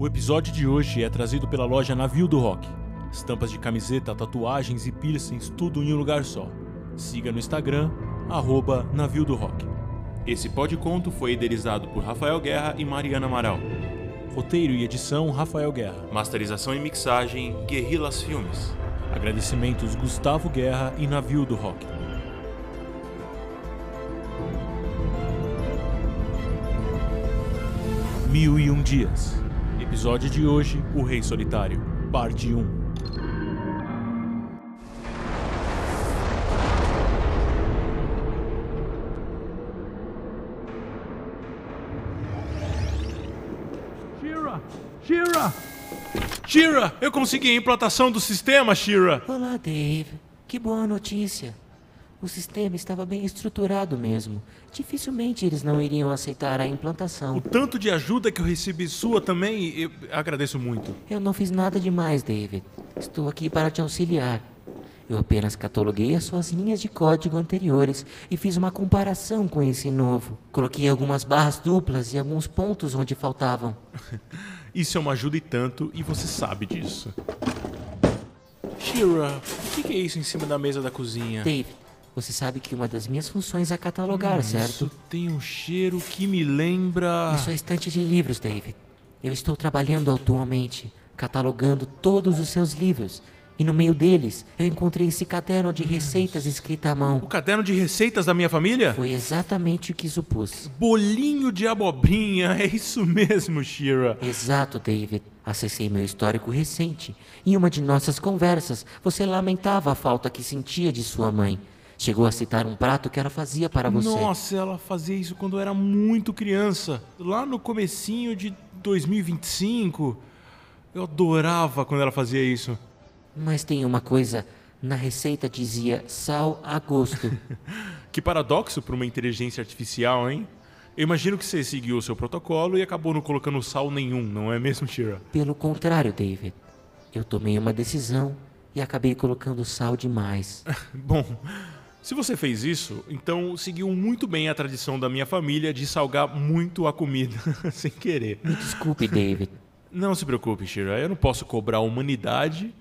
O episódio de hoje é trazido pela loja Navio do Rock. Estampas de camiseta, tatuagens e piercings, tudo em um lugar só. Siga no Instagram, arroba Navio do Rock. Esse conto foi idealizado por Rafael Guerra e Mariana Amaral. Roteiro e edição, Rafael Guerra. Masterização e mixagem, Guerrillas Filmes. Agradecimentos Gustavo Guerra e Navio do Rock. Mil e um Dias. Episódio de hoje: O Rei Solitário, Parte 1. Shira! Shira! Shira! Eu consegui a implantação do sistema, Shira! Olá, Dave. Que boa notícia. O sistema estava bem estruturado mesmo. Dificilmente eles não iriam aceitar a implantação. O tanto de ajuda que eu recebi sua também, eu agradeço muito. Eu não fiz nada demais, David. Estou aqui para te auxiliar. Eu apenas cataloguei as suas linhas de código anteriores e fiz uma comparação com esse novo. Coloquei algumas barras duplas e alguns pontos onde faltavam. Isso é uma ajuda e tanto, e você sabe disso. Shira, o que é isso em cima da mesa da cozinha? David, você sabe que uma das minhas funções é catalogar, certo? Isso tem um cheiro que me lembra. Isso é estante de livros, David. Eu estou trabalhando atualmente, catalogando todos os seus livros. E no meio deles, eu encontrei esse caderno de receitas escrito à mão. O caderno de receitas da minha família? Foi exatamente o que supus. Bolinho de abobrinha, é isso mesmo, Shira. Exato, David. Acessei meu histórico recente. Em uma de nossas conversas, você lamentava a falta que sentia de sua mãe. Chegou a citar um prato que ela fazia para você. Nossa, ela fazia isso quando eu era muito criança. Lá no comecinho de 2025. Eu adorava quando ela fazia isso. Mas tem uma coisa. Na receita dizia sal a gosto. Que paradoxo para uma inteligência artificial, hein? Eu imagino que você seguiu o seu protocolo e acabou não colocando sal nenhum, não é mesmo, Shira? Pelo contrário, David. Eu tomei uma decisão e acabei colocando sal demais. Bom, se você fez isso, então seguiu muito bem a tradição da minha família de salgar muito a comida, sem querer. Me desculpe, David. Não se preocupe, Shira. Eu não posso cobrar a humanidade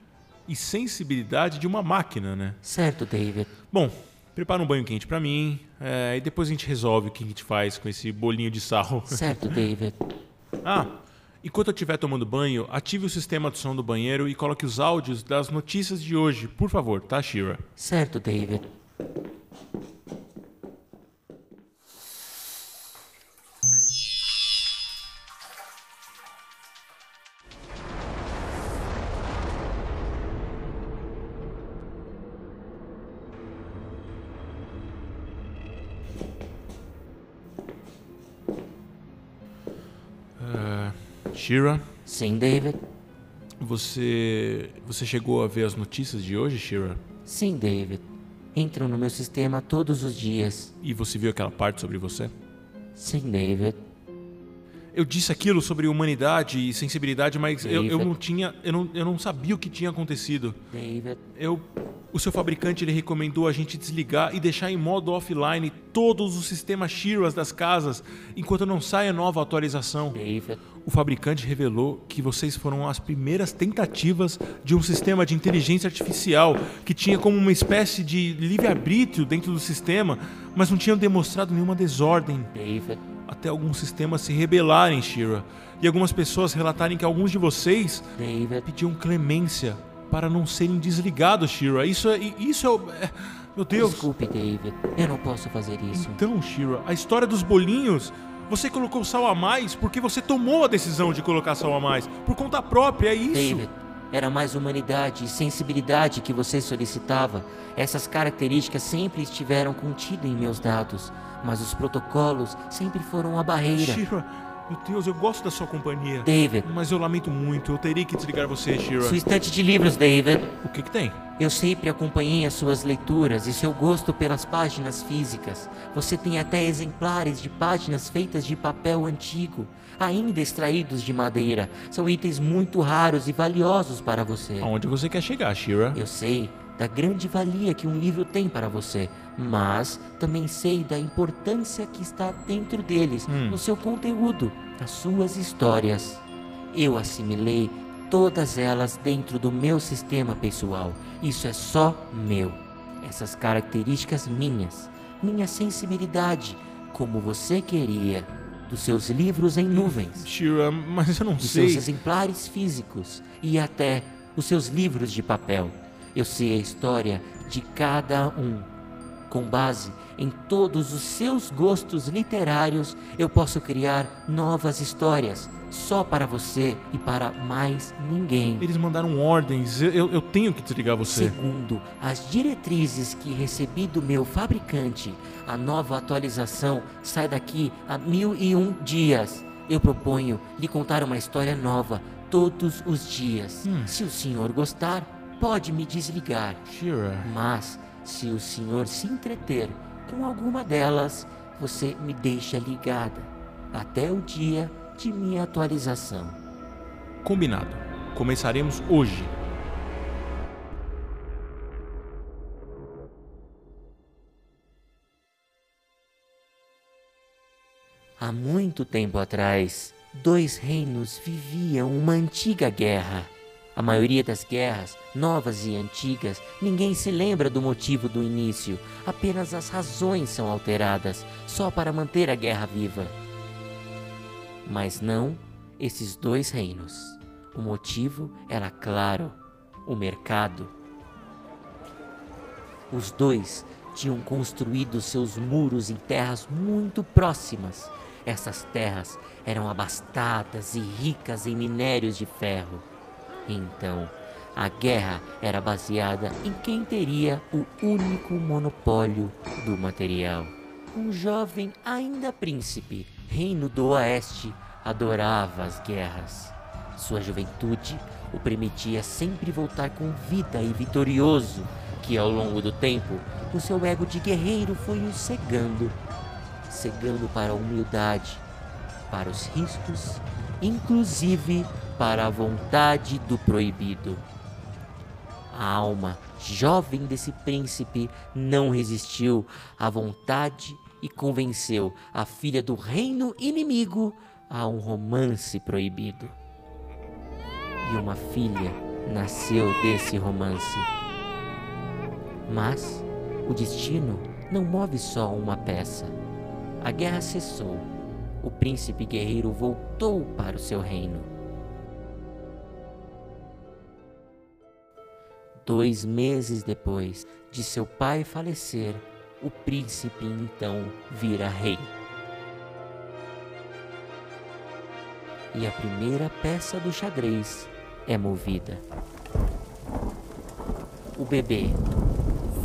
e sensibilidade de uma máquina, né? Certo, David. Bom, prepara um banho quente pra mim é, e depois a gente resolve o que a gente faz com esse bolinho de sal. Certo, David. Ah, enquanto eu estiver tomando banho, ative o sistema de som do banheiro e coloque os áudios das notícias de hoje, por favor, tá, Shira? Certo, David. Shira, Sim, David. você você chegou a ver as notícias de hoje, Shira? Sim, David. Entram no meu sistema todos os dias. E você viu aquela parte sobre você? Sim, David. Eu disse aquilo sobre humanidade e sensibilidade, mas eu, eu não tinha, eu não, eu não sabia o que tinha acontecido. David. Eu, o seu fabricante ele recomendou a gente desligar e deixar em modo offline todos os sistemas Shiras das casas enquanto não sai a nova atualização. David. O fabricante revelou que vocês foram as primeiras tentativas de um sistema de inteligência artificial que tinha como uma espécie de livre-arbítrio dentro do sistema, mas não tinham demonstrado nenhuma desordem até alguns sistemas se rebelarem, Shira. E algumas pessoas relatarem que alguns de vocês pediam clemência para não serem desligados, Shira. Isso é. Isso é. o- é- Meu Deus! Desculpe, David. Eu não posso fazer isso. Então, Shira, a história dos bolinhos. Você colocou sal a mais porque você tomou a decisão de colocar sal a mais. Por conta própria, é isso. David, era mais humanidade e sensibilidade que você solicitava. Essas características sempre estiveram contidas em meus dados, mas os protocolos sempre foram a barreira. Shira, meu Deus, eu gosto da sua companhia. David, Mas eu lamento muito, eu teria que desligar você, Shira. sua estante de livros, David. O que que tem? Eu sempre acompanhei as suas leituras e seu gosto pelas páginas físicas. Você tem até exemplares de páginas feitas de papel antigo, ainda extraídos de madeira. São itens muito raros e valiosos para você. Aonde você quer chegar, Shira? Eu sei da grande valia que um livro tem para você, mas também sei da importância que está dentro deles, Hum. no seu conteúdo, nas suas histórias. Eu assimilei todas elas dentro do meu sistema pessoal. Isso é só meu. Essas características minhas, minha sensibilidade, como você queria, dos seus livros em nuvens, Shira, mas eu não dos sei. seus exemplares físicos e até os seus livros de papel. Eu sei a história de cada um. Com base em todos os seus gostos literários, eu posso criar novas histórias só para você e para mais ninguém. Eles mandaram ordens. Eu, eu, eu tenho que desligar você. Segundo as diretrizes que recebi do meu fabricante, a nova atualização sai daqui a mil e um dias. Eu proponho lhe contar uma história nova todos os dias. Hum. Se o senhor gostar, pode me desligar. Shira. Mas, se o senhor se entreter com alguma delas, você me deixa ligada até o dia de minha atualização. Combinado. Começaremos hoje. Há muito tempo atrás, dois reinos viviam uma antiga guerra. A maioria das guerras, novas e antigas, ninguém se lembra do motivo do início, apenas as razões são alteradas, só para manter a guerra viva. Mas não esses dois reinos. O motivo era claro: o mercado. Os dois tinham construído seus muros em terras muito próximas. Essas terras eram abastadas e ricas em minérios de ferro. Então, a guerra era baseada em quem teria o único monopólio do material. Um jovem ainda príncipe, reino do oeste, adorava as guerras. Sua juventude o permitia sempre voltar com vida e vitorioso, que ao longo do tempo o seu ego de guerreiro foi o cegando cegando para a humildade, para os riscos, inclusive para a vontade do proibido. A alma jovem desse príncipe não resistiu à vontade e convenceu a filha do reino inimigo a um romance proibido. E uma filha nasceu desse romance. Mas o destino não move só uma peça. A guerra cessou. O príncipe guerreiro voltou para o seu reino. Dois meses depois de seu pai falecer, o príncipe então vira rei. E a primeira peça do xadrez é movida. O bebê,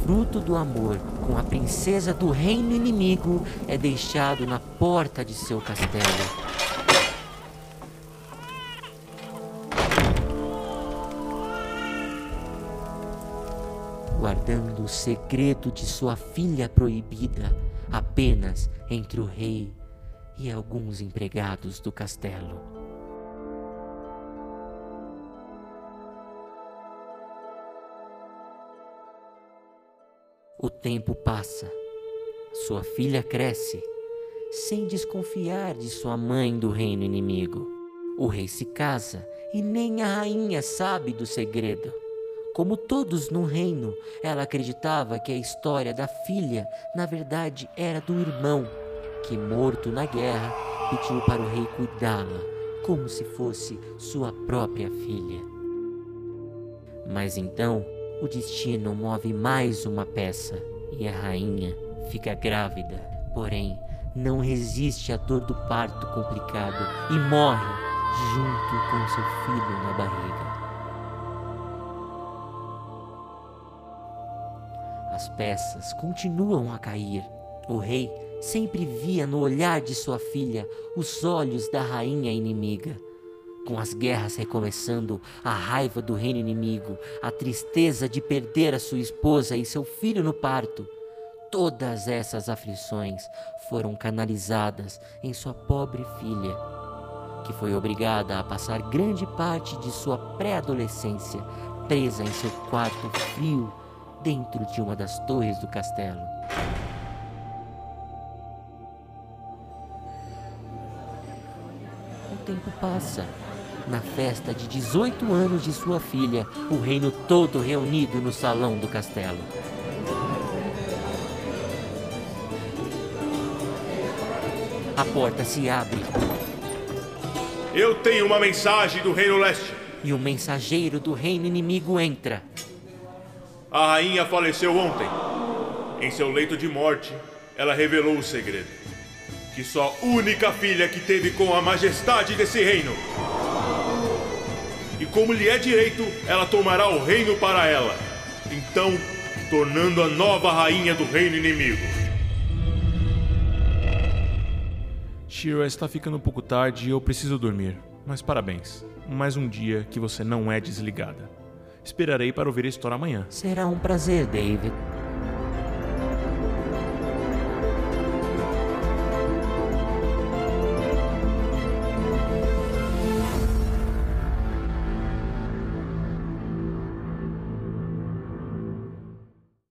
fruto do amor com a princesa do reino inimigo, é deixado na porta de seu castelo. Guardando o segredo de sua filha proibida apenas entre o rei e alguns empregados do castelo. O tempo passa. Sua filha cresce, sem desconfiar de sua mãe do reino inimigo. O rei se casa e nem a rainha sabe do segredo. Como todos no reino, ela acreditava que a história da filha, na verdade, era do irmão, que, morto na guerra, pediu para o rei cuidá-la, como se fosse sua própria filha. Mas então, o destino move mais uma peça e a rainha fica grávida. Porém, não resiste à dor do parto complicado e morre junto com seu filho na barriga. Peças continuam a cair. O rei sempre via no olhar de sua filha os olhos da rainha inimiga. Com as guerras recomeçando, a raiva do reino inimigo, a tristeza de perder a sua esposa e seu filho no parto, todas essas aflições foram canalizadas em sua pobre filha, que foi obrigada a passar grande parte de sua pré-adolescência presa em seu quarto frio dentro de uma das torres do castelo. O tempo passa na festa de 18 anos de sua filha, o reino todo reunido no salão do castelo. A porta se abre Eu tenho uma mensagem do Reino Leste. e o mensageiro do reino inimigo entra. A rainha faleceu ontem. Em seu leito de morte, ela revelou o segredo. Que sua única filha que teve com a majestade desse reino. E como lhe é direito, ela tomará o reino para ela. Então, tornando a nova rainha do reino inimigo. Shira, está ficando um pouco tarde e eu preciso dormir. Mas parabéns. Mais um dia que você não é desligada. Esperarei para ouvir a história amanhã. Será um prazer, David.